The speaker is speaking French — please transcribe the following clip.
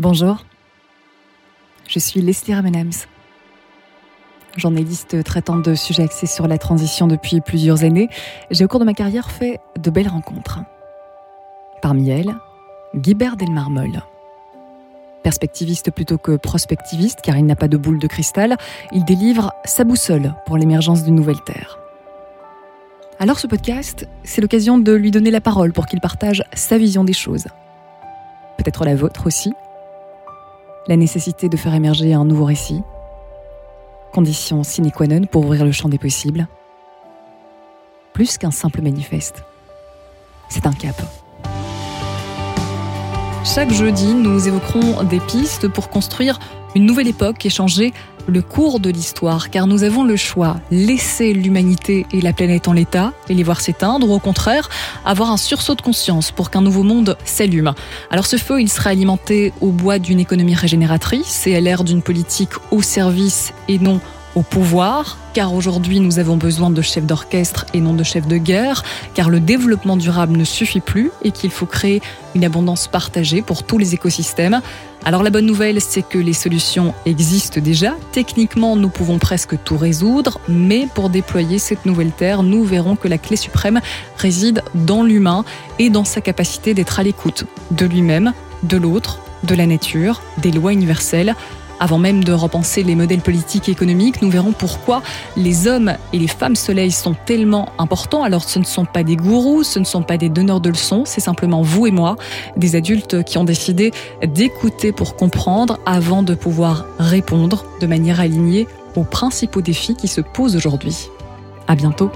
Bonjour, je suis Leslie Ramenams, journaliste traitant de sujets axés sur la transition depuis plusieurs années. J'ai au cours de ma carrière fait de belles rencontres. Parmi elles, Guibert Delmarmol. Perspectiviste plutôt que prospectiviste, car il n'a pas de boule de cristal, il délivre sa boussole pour l'émergence d'une nouvelle Terre. Alors ce podcast, c'est l'occasion de lui donner la parole pour qu'il partage sa vision des choses. Peut-être la vôtre aussi, la nécessité de faire émerger un nouveau récit, condition sine qua non pour ouvrir le champ des possibles, plus qu'un simple manifeste. C'est un cap. Chaque jeudi, nous évoquerons des pistes pour construire une nouvelle époque et changer le cours de l'histoire, car nous avons le choix, laisser l'humanité et la planète en l'état et les voir s'éteindre, ou au contraire, avoir un sursaut de conscience pour qu'un nouveau monde s'allume. Alors ce feu, il sera alimenté au bois d'une économie régénératrice et à l'ère d'une politique au service et non au pouvoir, car aujourd'hui nous avons besoin de chefs d'orchestre et non de chefs de guerre, car le développement durable ne suffit plus et qu'il faut créer une abondance partagée pour tous les écosystèmes. Alors la bonne nouvelle, c'est que les solutions existent déjà. Techniquement, nous pouvons presque tout résoudre, mais pour déployer cette nouvelle Terre, nous verrons que la clé suprême réside dans l'humain et dans sa capacité d'être à l'écoute de lui-même, de l'autre, de la nature, des lois universelles. Avant même de repenser les modèles politiques et économiques, nous verrons pourquoi les hommes et les femmes soleil sont tellement importants. Alors ce ne sont pas des gourous, ce ne sont pas des donneurs de leçons, c'est simplement vous et moi, des adultes qui ont décidé d'écouter pour comprendre avant de pouvoir répondre de manière alignée aux principaux défis qui se posent aujourd'hui. À bientôt.